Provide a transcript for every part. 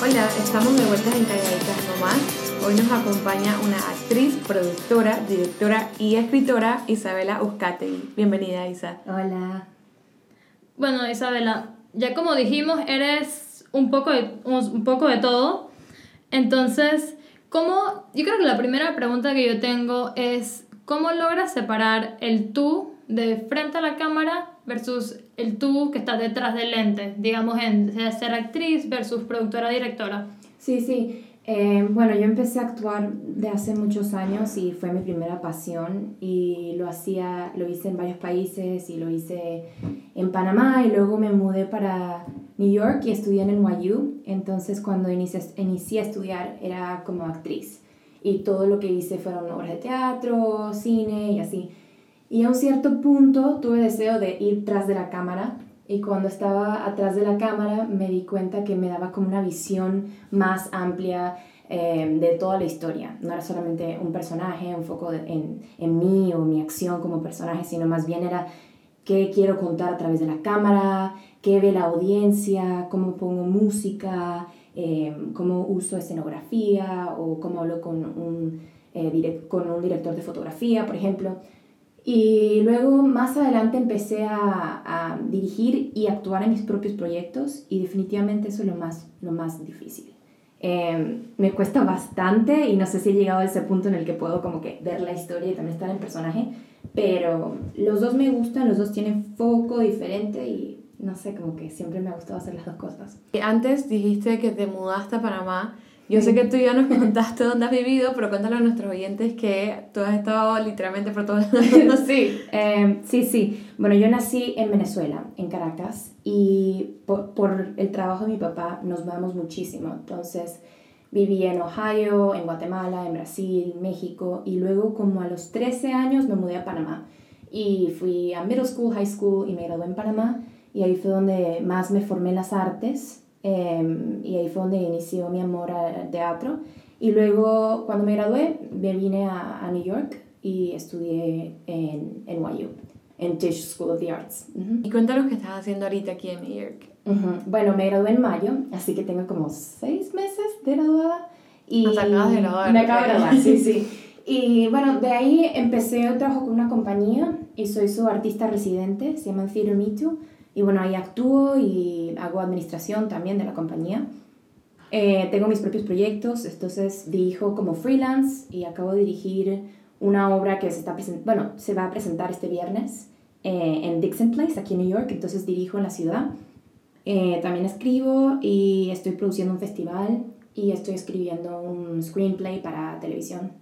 Hola, estamos de vuelta en Calladitas Nomás. Hoy nos acompaña una actriz, productora, directora y escritora, Isabela Uzcategui. Bienvenida, Isa. Hola. Bueno, Isabela, ya como dijimos, eres un poco de, un poco de todo. Entonces, ¿cómo? Yo creo que la primera pregunta que yo tengo es, ¿cómo logras separar el tú de frente a la cámara versus el tú que está detrás del lente, digamos en ser actriz versus productora directora. Sí, sí. Eh, bueno, yo empecé a actuar de hace muchos años y fue mi primera pasión y lo hacía, lo hice en varios países y lo hice en Panamá y luego me mudé para New York y estudié en NYU. Entonces cuando inicié, inicié a estudiar era como actriz y todo lo que hice fueron obras de teatro, cine y así. Y a un cierto punto tuve deseo de ir tras de la cámara y cuando estaba atrás de la cámara me di cuenta que me daba como una visión más amplia eh, de toda la historia. No era solamente un personaje, un foco en, en mí o mi acción como personaje, sino más bien era qué quiero contar a través de la cámara, qué ve la audiencia, cómo pongo música, eh, cómo uso escenografía o cómo hablo con un, eh, con un director de fotografía, por ejemplo. Y luego más adelante empecé a, a, dirigir y actuar en mis propios proyectos y definitivamente eso es lo más, lo más difícil. Em, me cuesta bastante y no sé si he llegado a ese punto en el que puedo como que ver la historia y también estar en personaje, pero los dos me gustan, los dos tienen foco diferente y no sé, como que siempre me ha gustado hacer las dos cosas. Antes dijiste que te mudaste a Panamá yo sé que tú ya nos contaste dónde has vivido, pero cuéntale a nuestros oyentes que tú has estado literalmente por todo el mundo. sí, eh, sí, sí. Bueno, yo nací en Venezuela, en Caracas, y por, por, el trabajo de mi papá nos vamos muchísimo. Entonces, viví en Ohio, en Guatemala, en Brasil, México, y luego como a los 13 años me mudé a Panamá. Y fui a middle school, high school, y me gradué en Panamá, y ahí fue donde más me formé en las artes Em, y ahí fue donde inició mi amor al teatro. Y luego, cuando me gradué, me vine a, a New York y estudié en NYU, en Tisch School of the Arts. Y cuéntanos qué estás haciendo ahorita aquí en New York. Bueno, me gradué en mayo, así que tengo como seis meses de graduada. Y de graduar. Me acabo de graduar, sí, sí. Y bueno, de ahí empecé trabajo con una compañía y soy su artista residente, se llama Theater Me Too y bueno, ahí actúo y hago administración también de la compañía. Eh, tengo mis propios proyectos, entonces dirijo como freelance y acabo de dirigir una obra que se, está bueno, se va a presentar este viernes eh, en Dixon Place, aquí en New York, entonces dirijo en la ciudad. Eh, también escribo y estoy produciendo un festival y estoy escribiendo un screenplay para televisión.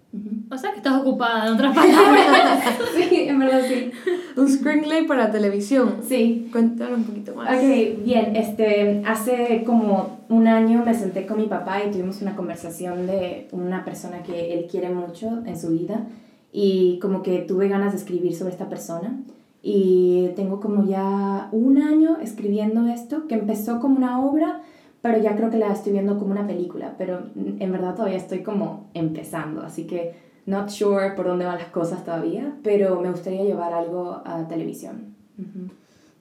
O sea que estás ocupada, en otras palabras. sí, en verdad sí. Un screenplay para televisión. Sí. Cuéntanos un poquito más. Ok, bien. Este, hace como un año me senté con mi papá y tuvimos una conversación de una persona que él quiere mucho en su vida y como que tuve ganas de escribir sobre esta persona. Y tengo como ya un año escribiendo esto, que empezó como una obra, pero ya creo que la estoy viendo como una película, pero en verdad todavía estoy como empezando, así que not sure por dónde van las cosas todavía, pero me gustaría llevar algo a televisión.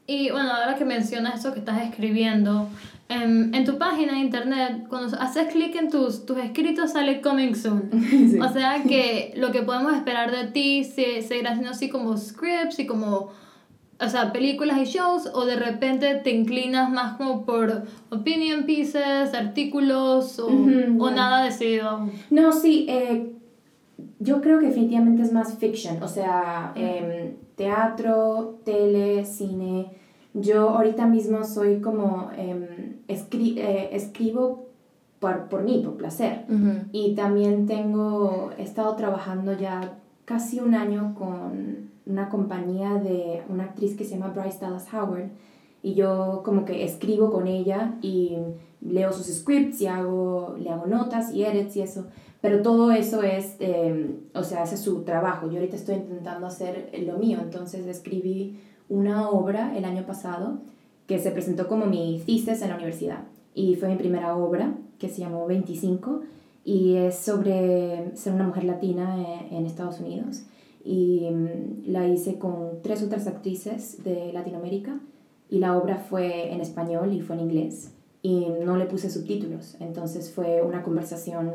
Y bueno, ahora que mencionas eso que estás escribiendo, en, en tu página de internet, cuando haces clic en tus, tus escritos sale Coming Soon. O sea que lo que podemos esperar de ti se, seguirá siendo así como scripts y como o sea, películas y shows, o de repente te inclinas más como por opinion pieces, artículos, o, o nada decidido No, sí, eh, yo creo que definitivamente es más fiction, o sea, em, teatro, tele, cine. Yo ahorita mismo soy como, eh, escribo por, por mí, por placer. Y también tengo, he estado trabajando ya casi un año con una compañía de una actriz que se llama Bryce Dallas Howard y yo como que escribo con ella y leo sus scripts y hago, le hago notas y edits y eso, pero todo eso es, em, o sea, ese es su trabajo. Yo ahorita estoy intentando hacer lo mío, entonces escribí una obra el año pasado que se presentó como mi thesis en la universidad. Y fue mi primera obra que se llamó 25 y es sobre ser una mujer latina eh, en Estados Unidos y mm, la hice con tres otras actrices de Latinoamérica y la obra fue en español y fue en inglés y no le puse subtítulos. Entonces fue una conversación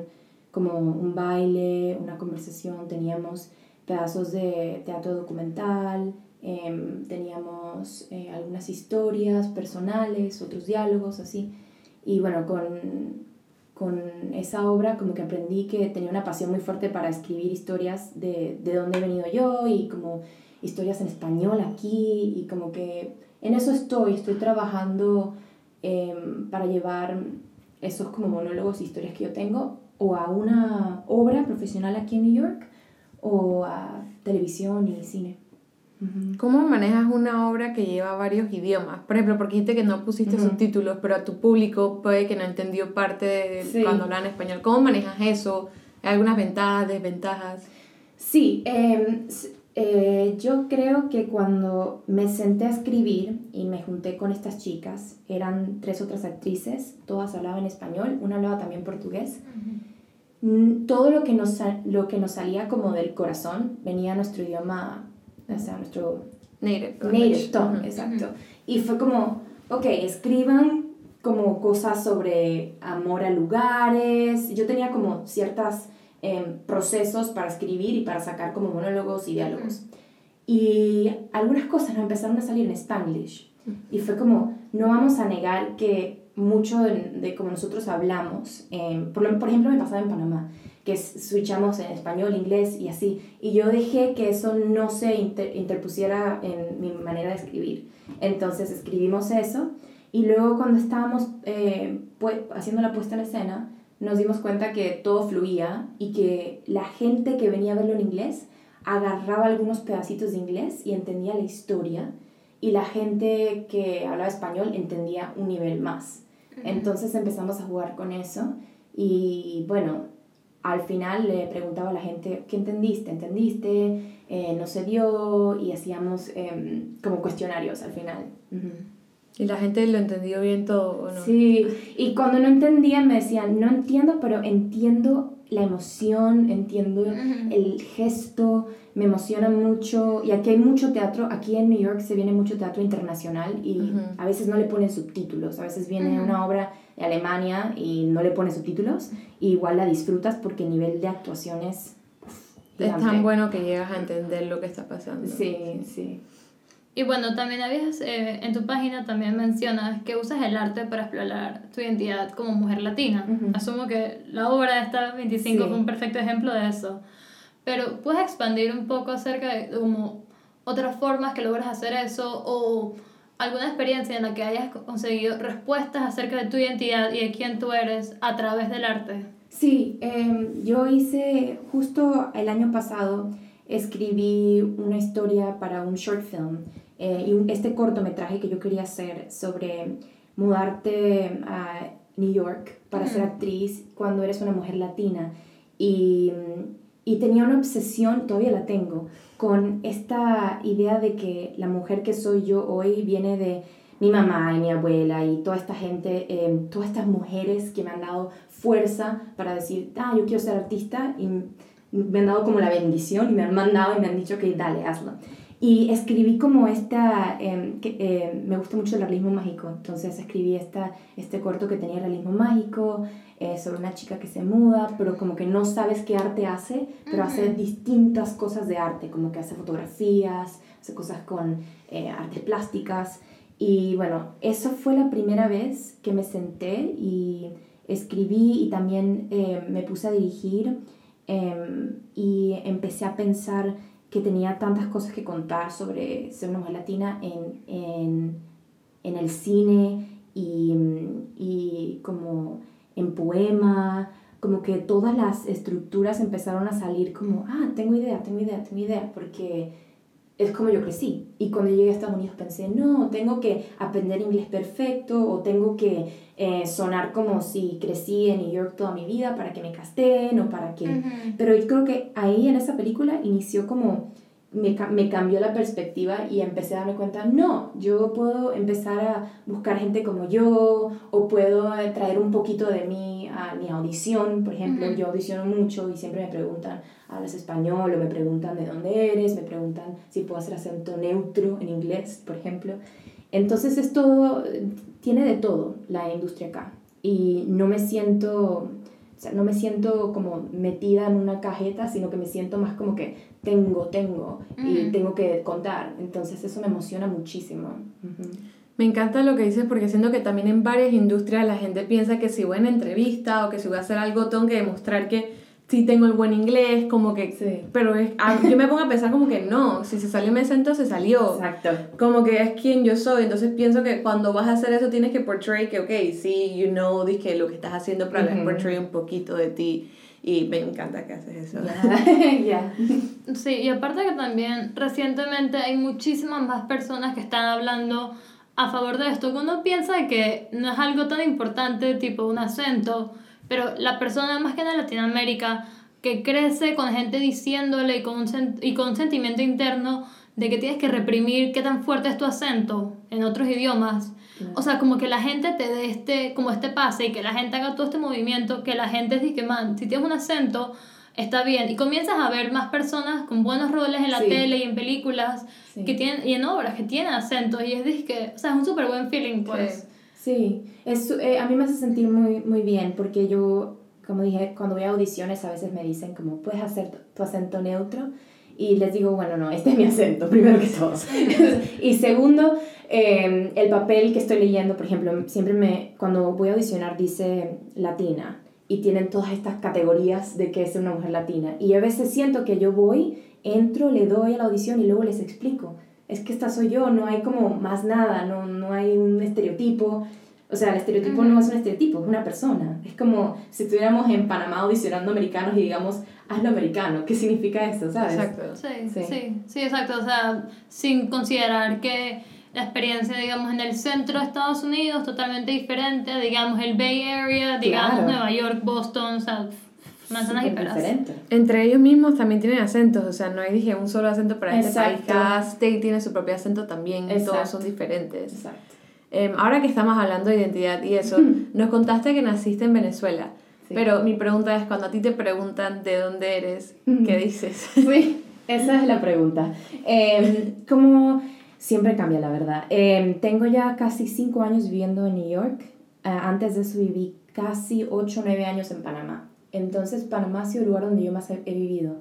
como un baile, una conversación, teníamos pedazos de teatro documental, em, teníamos eh, algunas historias personales, otros diálogos, así. Y bueno, con, con esa obra como que aprendí que tenía una pasión muy fuerte para escribir historias de, de dónde he venido yo y como historias en español aquí y como que en eso estoy, estoy trabajando Em, para llevar esos como monólogos, historias que yo tengo, o a una obra profesional aquí en New York, o a televisión y cine. ¿Cómo manejas una obra que lleva varios idiomas? Por ejemplo, porque dijiste que no pusiste subtítulos, pero a tu público puede que no entendió parte de cuando hablan español. ¿Cómo manejas eso? ¿Hay algunas ventajas, desventajas? Sí, eh, eh, yo creo que cuando me senté a escribir y me junté con estas chicas, eran tres otras actrices, todas hablaban español, una hablaba también portugués. Mm, todo lo que, nos, lo que nos salía como del corazón venía a nuestro idioma, o sea, nuestro native, native tongue, exacto. Y fue como, ok, escriban como cosas sobre amor a lugares. Yo tenía como ciertas procesos para escribir y para sacar como monólogos y diálogos. Y algunas cosas nos empezaron a salir en spanglish. Y fue como, no vamos a negar que mucho de, de como nosotros hablamos, por, por, ejemplo me pasaba en Panamá, que switchamos en español, inglés y así, y yo dejé que eso no se interpusiera en mi manera de escribir. Entonces escribimos eso y luego cuando estábamos eh, haciendo la puesta en escena, nos dimos cuenta que todo fluía y que la gente que venía a verlo en inglés agarraba algunos pedacitos de inglés y entendía la historia y la gente que hablaba español entendía un nivel más. Entonces empezamos a jugar con eso y bueno, al final le preguntaba a la gente, ¿qué entendiste? ¿Entendiste? Eh, ¿No se dio? Y hacíamos em, como cuestionarios al final. ¿Y la gente lo entendió bien todo o no? Sí, y cuando no entendían me decían, no entiendo, pero entiendo la emoción, entiendo el gesto, me emociona mucho. Y aquí hay mucho teatro, aquí en New York se viene mucho teatro internacional y a veces no le ponen subtítulos, a veces viene una obra de Alemania y no le ponen subtítulos, y igual la disfrutas porque el nivel de actuación es... Es tan bueno que llegas a entender lo que está pasando. Sí, sí. Y bueno, también habías, eh, en tu página también mencionas que usas el arte para explorar tu identidad como mujer latina. Asumo que la obra de esta 25 fue un perfecto ejemplo de eso. Pero ¿puedes expandir un poco acerca de como otras formas que logras hacer eso o alguna experiencia en la que hayas conseguido respuestas acerca de tu identidad y de quién tú eres a través del arte? Sí, em, yo hice justo el año pasado escribí una historia para un short film eh, y este cortometraje que yo quería hacer sobre mudarte a New York para ser actriz cuando eres una mujer latina. Y, y tenía una obsesión, todavía la tengo, con esta idea de que la mujer que soy yo hoy viene de mi mamá y mi abuela y toda esta gente, eh, todas estas mujeres que me han dado fuerza para decir, ah, yo quiero ser artista y me han dado como la bendición y me han mandado y me han dicho que dale, hazlo. Y escribí como esta, em, que, em, me gusta mucho el realismo mágico, entonces escribí esta, este corto que tenía realismo mágico eh, sobre una chica que se muda, pero como que no sabes qué arte hace, pero hace distintas cosas de arte, como que hace fotografías, hace cosas con eh, artes plásticas. Y bueno, eso fue la primera vez que me senté y escribí y también eh, me puse a dirigir Em, y empecé a pensar que tenía tantas cosas que contar sobre ser una mujer latina en, en, en el cine y, y, como en poema, como que todas las estructuras empezaron a salir como, ah, tengo idea, tengo idea, tengo idea, porque es como yo crecí. Y cuando llegué a Estados Unidos pensé, no, tengo que aprender inglés perfecto o tengo que eh, sonar como si crecí en New York toda mi vida para que me casten o para que... Pero yo creo que ahí en esa película inició como me, me, cambió la perspectiva y empecé a darme cuenta, no, yo puedo empezar a buscar gente como yo o puedo traer un poquito de mí a mi audición, por ejemplo, yo audiciono mucho y siempre me preguntan, ¿hablas español? o me preguntan de dónde eres, me preguntan si puedo hacer acento neutro en inglés, por ejemplo. Entonces es todo, tiene de todo la industria acá. Y no me siento, o sea, no me siento como metida en una cajeta, sino que me siento más como que tengo, tengo y tengo que contar. Entonces eso me emociona muchísimo. Me encanta lo que dices porque siento que también en varias industrias la gente piensa que si voy a una entrevista o que si voy a hacer algo tengo que demostrar que sí tengo el buen inglés, como que... Sí. Pero es, yo me pongo a pensar como que no, si se salió mi acento, se salió. Exacto. Como que es quien yo soy. Entonces pienso que cuando vas a hacer eso tienes que portray que, ok, sí, you know, que lo que estás haciendo, pero uh portray un poquito de ti. Y me encanta que haces eso. Yeah. Sí, y aparte que también recientemente hay muchísimas más personas que están hablando a favor de esto. Uno piensa que no es algo tan importante, tipo un acento, pero la persona más que en Latinoamérica que crece con gente diciéndole y con, un y con un sentimiento interno de que tienes que reprimir qué tan fuerte es tu acento en otros idiomas. O sea, como que la gente te dé este, como este pase y que la gente haga todo este movimiento, que la gente dice que, man, si tienes un acento, está bien. Y comienzas a ver más personas con buenos roles en la tele y en películas que tienen, y en obras que tienen acento y es que, o sea, es un súper buen feeling, pues. Sí, es, eh, a mí me hace sentir muy, muy bien porque yo, como dije, cuando voy a audiciones a veces me dicen como, ¿puedes hacer tu acento neutro? Y les digo, bueno, no, este es mi acento, primero que todo. y segundo, em, el papel que estoy leyendo, por ejemplo, siempre me, cuando voy a audicionar dice latina y tienen todas estas categorías de que es una mujer latina. Y a veces siento que yo voy, entro, le doy a la audición y luego les explico es que esta soy yo, no hay como más nada, no, no hay un estereotipo. O sea, el estereotipo no es un estereotipo, es una persona. Es como si estuviéramos en Panamá audicionando americanos y digamos, hazlo americano. ¿Qué significa eso, sabes? Exacto. Sí, sí, sí, exacto. O sea, sin considerar que la experiencia, digamos, en el centro de Estados Unidos totalmente diferente, digamos, el Bay Area, digamos, Nueva York, Boston, o sea, manzanas y peras. Entre ellos mismos también tienen acentos, o sea, no hay, dije, un solo acento para este país. Cada state tiene su propio acento también, todos son diferentes. Exacto. Em, ahora que estamos hablando de identidad y eso, nos contaste que naciste en Venezuela. Pero mi pregunta es, cuando a ti te preguntan de dónde eres, ¿qué dices? Sí, esa es la pregunta. Eh, como siempre cambia, la verdad. Em, tengo ya casi cinco años viviendo en New York. Eh, antes de eso viví casi ocho o nueve años en Panamá. Entonces Panamá ha sido el lugar donde yo más he, vivido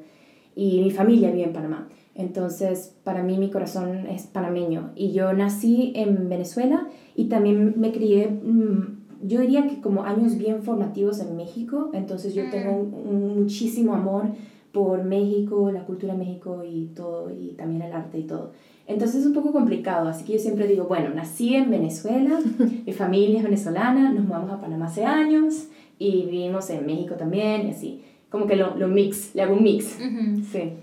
y mi familia vive en Panamá. Entonces, para mí mi corazón es panameño. Y yo nací en Venezuela y también me crié, mm, yo diría que como años bien formativos en México. Entonces, yo tengo un, muchísimo amor por México, la cultura de México y todo, y también el arte y todo. Entonces es un poco complicado, así que yo siempre digo, bueno, nací en Venezuela, mi familia es venezolana, nos mudamos a Panamá hace años, y vivimos en México también y así. Como que lo, lo mix, le hago un mix. Sí.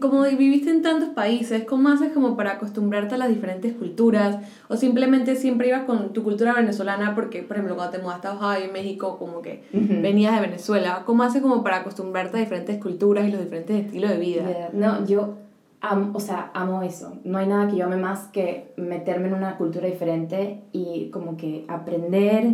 Como viviste en tantos países, ¿cómo haces como para acostumbrarte a las diferentes culturas? ¿O simplemente siempre ibas con tu cultura venezolana porque, por ejemplo, cuando te mudaste a Ohio, en México, como que venías de Venezuela? ¿Cómo haces como para acostumbrarte a diferentes culturas y los diferentes estilos de vida? No, yo amo, o sea, amo eso. No hay nada que yo ame más que meterme en una cultura diferente y como que aprender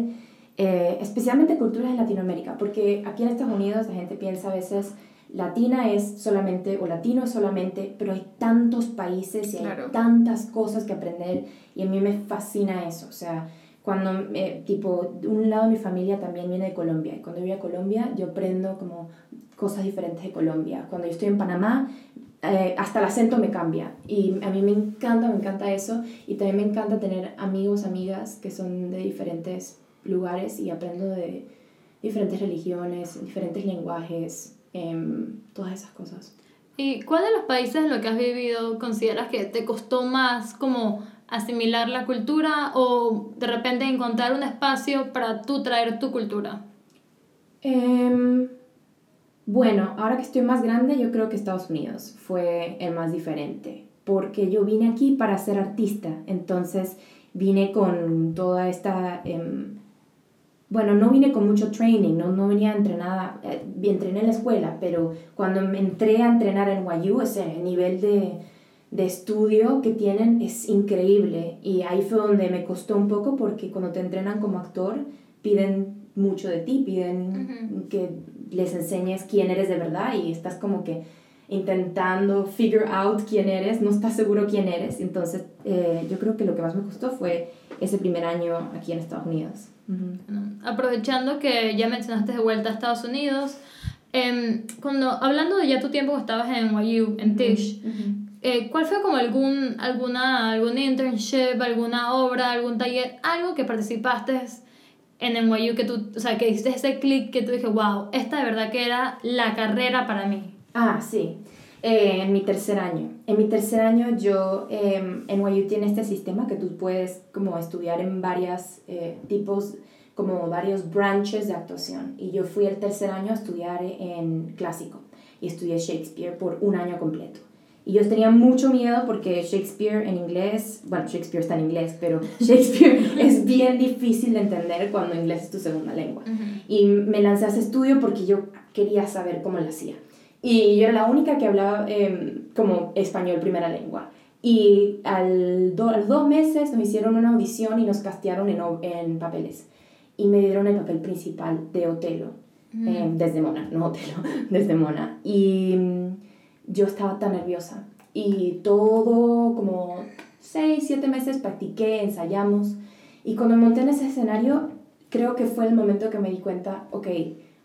eh, especialmente culturas de Latinoamérica, porque aquí en Estados Unidos la gente piensa a veces latina es solamente o latino es solamente, pero hay tantos países y hay tantas cosas que aprender y a mí me fascina eso, o sea, cuando, eh, tipo, un lado de mi familia también viene de Colombia y cuando voy a Colombia yo aprendo como cosas diferentes de Colombia. Cuando yo estoy en Panamá, eh, hasta el acento me cambia y a mí me encanta, me encanta eso y también me encanta tener amigos, amigas que son de diferentes lugares y aprendo de diferentes religiones, diferentes lenguajes, em, todas esas cosas. ¿Y cuál de los países en los que has vivido consideras que te costó más como asimilar la cultura o de repente encontrar un espacio para tú traer tu cultura? Em, bueno, ahora que estoy más grande, yo creo que Estados Unidos fue el más diferente, porque yo vine aquí para ser artista, entonces vine con toda esta... Em, bueno, no vine con mucho training, no, no venía entrenada, eh, entrené en la escuela, pero cuando me entré a entrenar en YU, ese nivel de, de estudio que tienen es increíble. Y ahí fue donde me costó un poco porque cuando te entrenan como actor, piden mucho de ti, piden que les enseñes quién eres de verdad y estás como que intentando figure out quién eres, no estás seguro quién eres. Entonces, eh, yo creo que lo que más me gustó fue ese primer año aquí en Estados Unidos. Aprovechando que ya mencionaste de vuelta a Estados Unidos, em, cuando hablando de ya tu tiempo que estabas en NYU, en Tisch, eh, ¿cuál fue como algún, alguna, algún internship, alguna obra, algún taller, algo que participaste en NYU que tú, o sea, que hiciste ese clic que tú dije, wow, esta de verdad que era la carrera para mí? Ah, sí. Eh, en mi tercer año. En mi tercer año yo, eh, en NYU tiene este sistema que tú puedes como estudiar en varios eh, tipos, como varios branches de actuación. Y yo fui el tercer año a estudiar en clásico y estudié Shakespeare por un año completo. Y yo tenía mucho miedo porque Shakespeare en inglés, bueno, Shakespeare está en inglés, pero Shakespeare es bien difícil de entender cuando inglés es tu segunda lengua. Y me lancé a ese estudio porque yo quería saber cómo lo hacía. Y yo era la única que hablaba em, como español primera lengua. Y al a los dos meses nos hicieron una audición y nos castearon en, en papeles. Y me dieron el papel principal de Otelo, mm. em, desde Mona, no Otelo, desde Mona. Y mm, yo estaba tan nerviosa. Y todo como seis, siete meses practiqué, ensayamos. Y cuando monté en ese escenario, creo que fue el momento que me di cuenta, ok,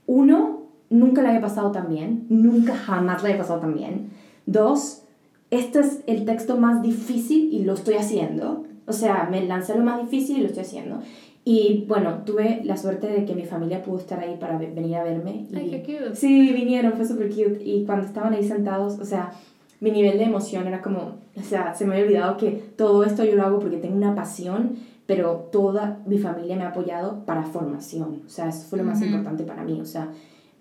uno, nunca la había pasado tan bien, nunca jamás la había pasado tan bien. Dos, este es el texto más difícil y lo estoy haciendo. O sea, me lancé lo más difícil y lo estoy haciendo. Y bueno, tuve la suerte de que mi familia pudo estar ahí para venir a verme. Ay, qué cute. Sí, vinieron, fue súper cute. Y cuando estaban ahí sentados, o sea, mi nivel de emoción era como, o sea, se me había olvidado que todo esto yo lo hago porque tengo una pasión, pero toda mi familia me ha apoyado para formación. O sea, eso fue lo más importante para mí. O sea,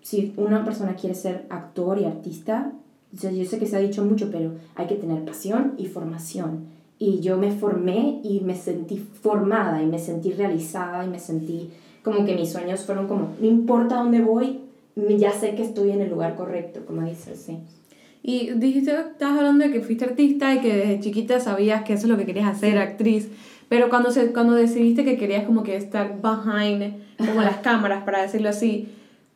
si una persona quiere ser actor y artista, yo sé que se ha dicho mucho, pero hay que tener pasión y formación. Y yo me formé y me sentí formada y me sentí realizada y me sentí como que mis sueños fueron como, no importa dónde voy, ya sé que estoy en el lugar correcto, como dices, sí. Y dijiste, estabas hablando de que fuiste artista y que desde chiquita sabías que eso es lo que querías hacer, actriz. Pero cuando, se, cuando decidiste que querías como que estar behind, como las cámaras, para decirlo así,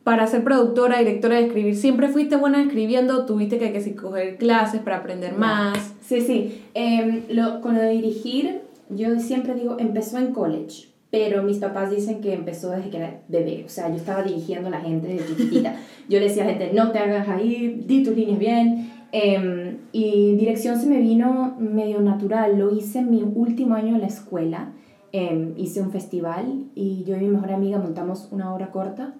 para ser productora, directora de escribir, ¿siempre fuiste buena escribiendo? ¿Tuviste que, que coger clases para aprender más? Sí, sí. Eh, lo, con lo de dirigir, yo siempre digo, empezó en college, pero mis papás dicen que empezó desde que era bebé. O sea, yo estaba dirigiendo a la gente desde chiquitita. yo le decía a la gente, no te hagas ahí, di tus líneas bien. Eh, y dirección se me vino medio natural. Lo hice en mi último año en la escuela. Eh, hice un festival y yo y mi mejor amiga montamos una obra corta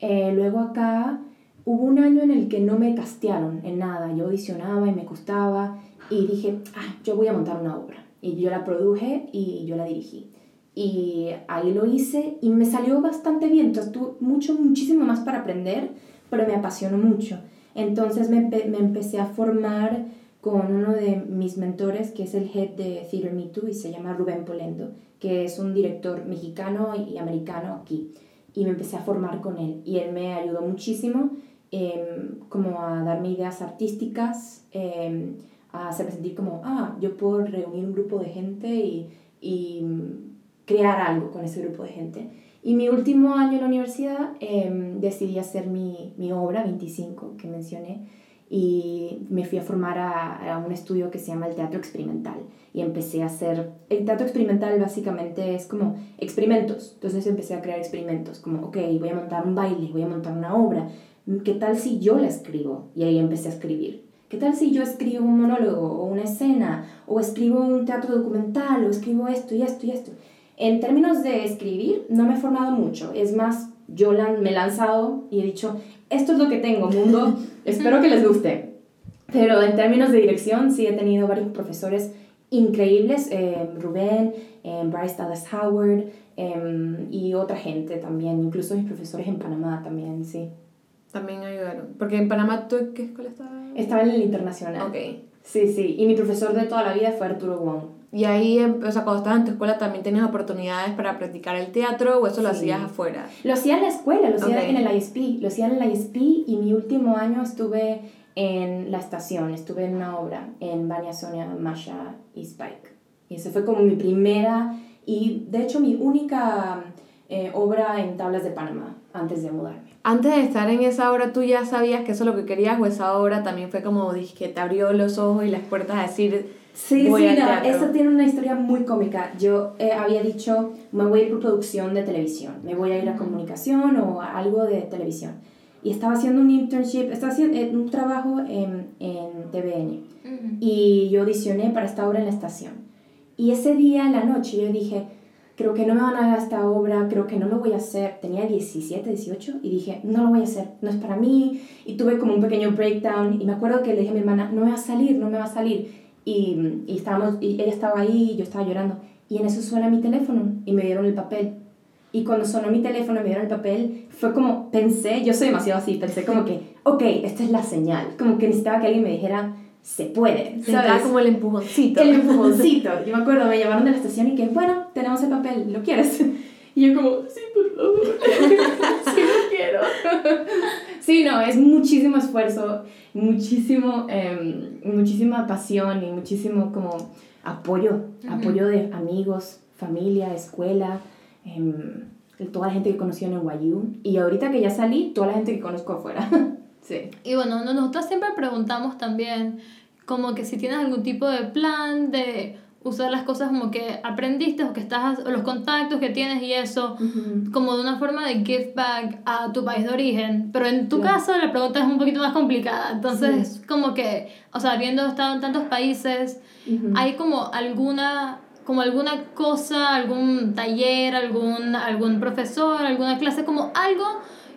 eh, luego acá hubo un año en el que no me castearon en nada. Yo audicionaba y me costaba y dije, ah, yo voy a montar una obra. Y yo la produje y yo la dirigí. Y ahí lo hice y me salió bastante bien. Entonces tuve mucho, muchísimo más para aprender, pero me apasionó mucho. Entonces me, me empecé a formar con uno de mis mentores, que es el head de Theater Me Too, y se llama Rubén Polendo, que es un director mexicano y americano aquí y me empecé a formar con él y él me ayudó muchísimo em, como a darme ideas artísticas, em, a hacerme sentir como, ah, yo puedo reunir un grupo de gente y, y crear algo con ese grupo de gente. Y mi último año en la universidad em, decidí hacer mi, mi obra 25 que mencioné y me fui a formar a, a, un estudio que se llama el Teatro Experimental y empecé a hacer, el teatro experimental básicamente es como experimentos, entonces empecé a crear experimentos, como, ok, voy a montar un baile, voy a montar una obra, ¿qué tal si yo la escribo? Y ahí empecé a escribir. ¿Qué tal si yo escribo un monólogo o una escena o escribo un teatro documental o escribo esto y esto y esto? En términos de escribir, no me he formado mucho, es más, yo me he lanzado y he dicho, esto es lo que tengo, mundo, espero que les guste. Pero en términos de dirección, sí he tenido varios profesores increíbles, eh, Rubén, eh, Bryce Dallas Howard eh, y otra gente también, incluso mis profesores en Panamá también, sí. También ayudaron. Porque en Panamá, ¿tú qué escuela estabas? Estaba en el internacional. Ok. Sí, sí. Y mi profesor de toda la vida fue Arturo Wong. Y ahí, o sea, cuando estabas en tu escuela, ¿también tenías oportunidades para practicar el teatro o eso lo hacías afuera? Lo hacía en la escuela, lo hacía en el ISP. Lo hacía en el ISP y mi último año estuve en la estación, estuve en una obra en Vania Sonia, Masha y Spike. Y esa fue como mi primera y de hecho mi única eh, obra en tablas de Panamá antes de mudarme. Antes de estar en esa obra, ¿tú ya sabías que eso es lo que querías o esa obra también fue como que te abrió los ojos y las puertas a decir, Sí, sí, no, eso tiene una historia muy cómica. Yo eh, había dicho, me voy a ir por producción de televisión, me voy a ir a comunicación o a algo de televisión. Y estaba haciendo un internship, estaba haciendo eh, un trabajo en, en TVN. Y yo audicioné para esta obra en la estación. Y ese día, en la noche, yo dije, creo que no me van a dar esta obra, creo que no lo voy a hacer. Tenía 17, 18 y dije, no lo voy a hacer, no es para mí. Y tuve como un pequeño breakdown y me acuerdo que le dije a mi hermana, no me va a salir, no me va a salir. Y, y, estábamos, y ella estaba ahí y yo estaba llorando. Y en eso suena mi teléfono y me dieron el papel. Y cuando sonó mi teléfono y me dieron el papel, fue como, pensé, yo soy demasiado así, pensé como que, ok, esta es la señal. Como que necesitaba que alguien me dijera, se puede. ¿sabes? como el empujoncito. El empujoncito. Yo me acuerdo, me llamaron de la estación y que, bueno, tenemos el papel, ¿lo quieres? Y yo como, sí, por favor. sí, lo quiero. sí, no, es muchísimo esfuerzo, muchísimo, eh, muchísima pasión y muchísimo como apoyo, apoyo de amigos, familia, escuela, eh, toda la gente que conocí en NYU. Y ahorita que ya salí, toda la gente que conozco afuera. sí. Y bueno, nosotros siempre preguntamos también como que si tienes algún tipo de plan de usar las cosas como que aprendiste o que estás o los contactos que tienes y eso como de una forma de give back a tu país de origen. Pero en tu caso la pregunta es un poquito más complicada. Entonces como que o sea habiendo estado en tantos países hay como alguna como alguna cosa algún taller algún algún profesor alguna clase como algo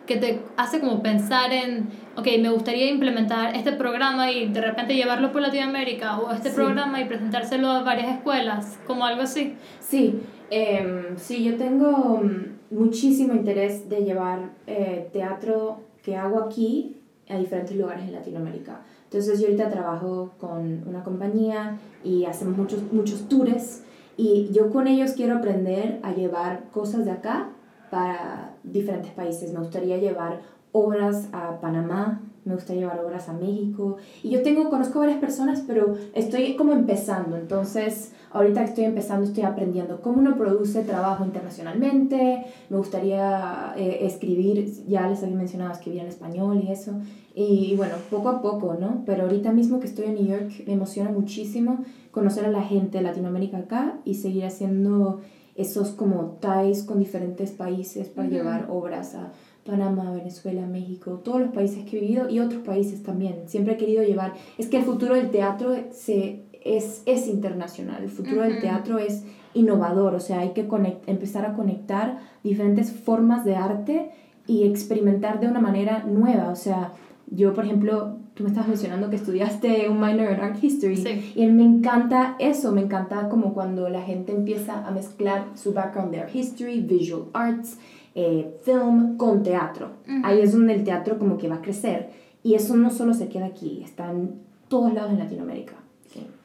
que te hace como pensar en, ok, me gustaría implementar este programa y de repente llevarlo por Latinoamérica o este programa y presentárselo a varias escuelas, como algo así. Sí, eh, sí, yo tengo mm, muchísimo interés de llevar eh, teatro que hago aquí a diferentes lugares en Latinoamérica. Entonces yo ahorita trabajo con una compañía y hacemos muchos, muchos tours y yo con ellos quiero aprender a llevar cosas de acá para diferentes países. Me gustaría llevar obras a Panamá, me gustaría llevar obras a México. Y yo tengo, conozco varias personas, pero estoy como empezando. Entonces, ahorita que estoy empezando, estoy aprendiendo cómo uno produce trabajo internacionalmente. Me gustaría eh, escribir, ya les había mencionado, escribir en español y eso. Y, y bueno, poco a poco, ¿no? Pero ahorita mismo que estoy en New York, me emociona muchísimo conocer a la gente de Latinoamérica acá y seguir haciendo esos como ties con diferentes países para llevar obras a Panamá, Venezuela, México, todos los países que he vivido y otros países también. Siempre he querido llevar, es que el futuro del teatro se, es, es internacional, el futuro del teatro es innovador, o sea, hay que empezar a conectar diferentes formas de arte y experimentar de una manera nueva, o sea, yo, por ejemplo, tú me estabas mencionando que estudiaste un minor en Art History y me encanta eso, me encanta como cuando la gente empieza a mezclar su background de Art History, Visual Arts, eh, film con teatro. Ahí es donde el teatro como que va a crecer y eso no solo se queda aquí, está en todos lados en Latinoamérica.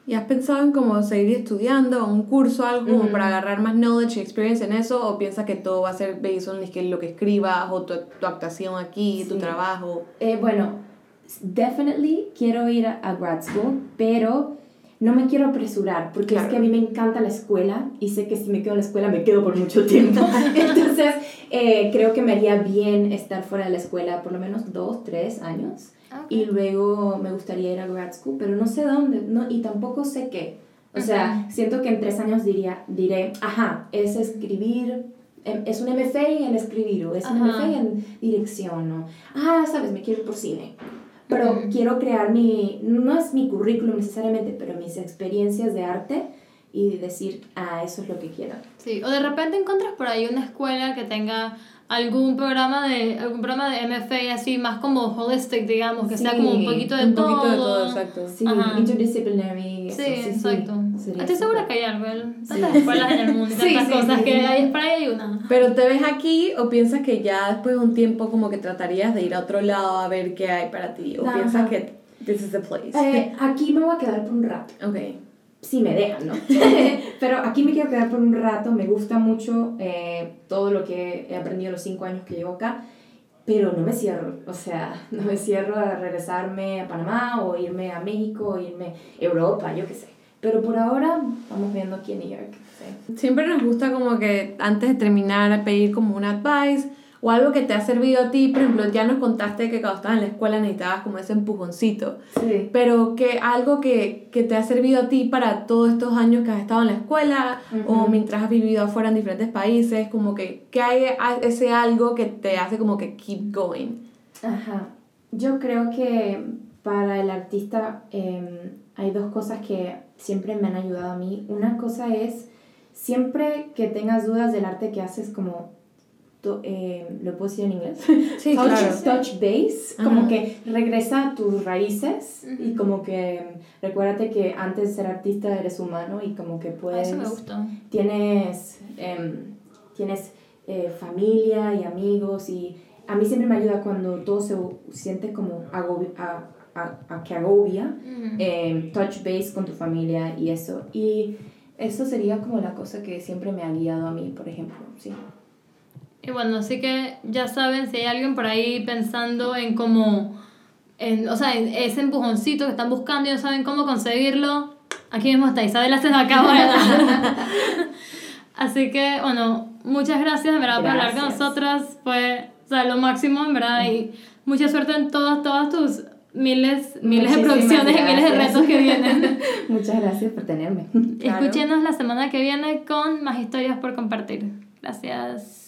¿Y has pensado en como seguir estudiando un curso, algo para agarrar más knowledge y experience en eso? ¿O piensas que todo va a ser based on lo que escribas o tu, tu actuación aquí, tu trabajo? Eh, bueno, definitely quiero ir a, grad school, pero no me quiero apresurar porque es que a mí me encanta la escuela y sé que si me quedo en la escuela me quedo por mucho tiempo. Entonces, eh, creo que me haría bien estar fuera de la escuela por lo menos dos, tres años. Y luego me gustaría ir a grad school, pero no sé dónde no, y tampoco sé qué. O sea, siento que en tres años diría, diré, ajá, es escribir, em, es un MFA en escribir o es un MFA en dirección o, ah, sabes, me quiero ir por cine pero quiero crear mi, no es mi currículum necesariamente, pero mis experiencias de arte y decir, ah, eso es lo que quiero. Sí, o de repente encuentras por ahí una escuela que tenga algún programa de algún programa de MFA así más como holistic digamos que sea como un poquito de un todo poquito de todo. exacto. Sí interdisciplinary sí, exacto. estoy segura que hay algo tantas escuelas en el mundo tantas cosas que hay para ahí hay una. Pero te ves aquí o piensas que ya después de un tiempo como que tratarías de ir a otro lado a ver qué hay para ti o piensas que this is the place eh, aquí me voy a quedar por un rato. Okay si me dejan, ¿no? Pero aquí me quiero quedar por un rato, me gusta mucho eh, todo lo que he aprendido los cinco años que llevo acá, pero no me cierro, o sea, no me cierro a regresarme a Panamá o irme a México o irme a Europa, yo qué sé. Pero por ahora vamos viendo aquí en New York. Siempre nos gusta como que antes de terminar pedir como un advice o algo que te ha servido a ti, por ejemplo, ya nos contaste que cuando estabas en la escuela necesitabas como ese empujoncito, sí. pero que algo que, que, te ha servido a ti para todos estos años que has estado en la escuela o mientras has vivido afuera en diferentes países, como que, que hay ese algo que te hace como que keep going. Ajá, yo creo que para el artista em, hay dos cosas que siempre me han ayudado a mí. Una cosa es, siempre que tengas dudas del arte que haces, como eh, ¿lo puedo decir en inglés? Sí, touch, claro. touch base, como que regresa a tus raíces y como que recuérdate que antes de ser artista eres humano y como que puedes... Eso me gustó. Tienes, em, tienes eh, familia y amigos y a mí siempre me ayuda cuando todo se siente como agobia, a, a, a, que agobia, em, touch base con tu familia y eso. Y eso sería como la cosa que siempre me ha guiado a mí, por ejemplo, sí. Y bueno, así que ya saben, si hay alguien por ahí pensando en cómo, en, o sea, en ese empujoncito que están buscando y no saben cómo conseguirlo, aquí mismo está Isabela se nos acaba de dar. así que, bueno, muchas gracias, en verdad, por hablar con nosotras. Fue, o sea, lo máximo, en verdad, y mucha suerte en todas, todas tus miles, miles de producciones y miles de retos que vienen. Muchas gracias por tenerme. Escúchenos la semana que viene con más historias por compartir. Gracias.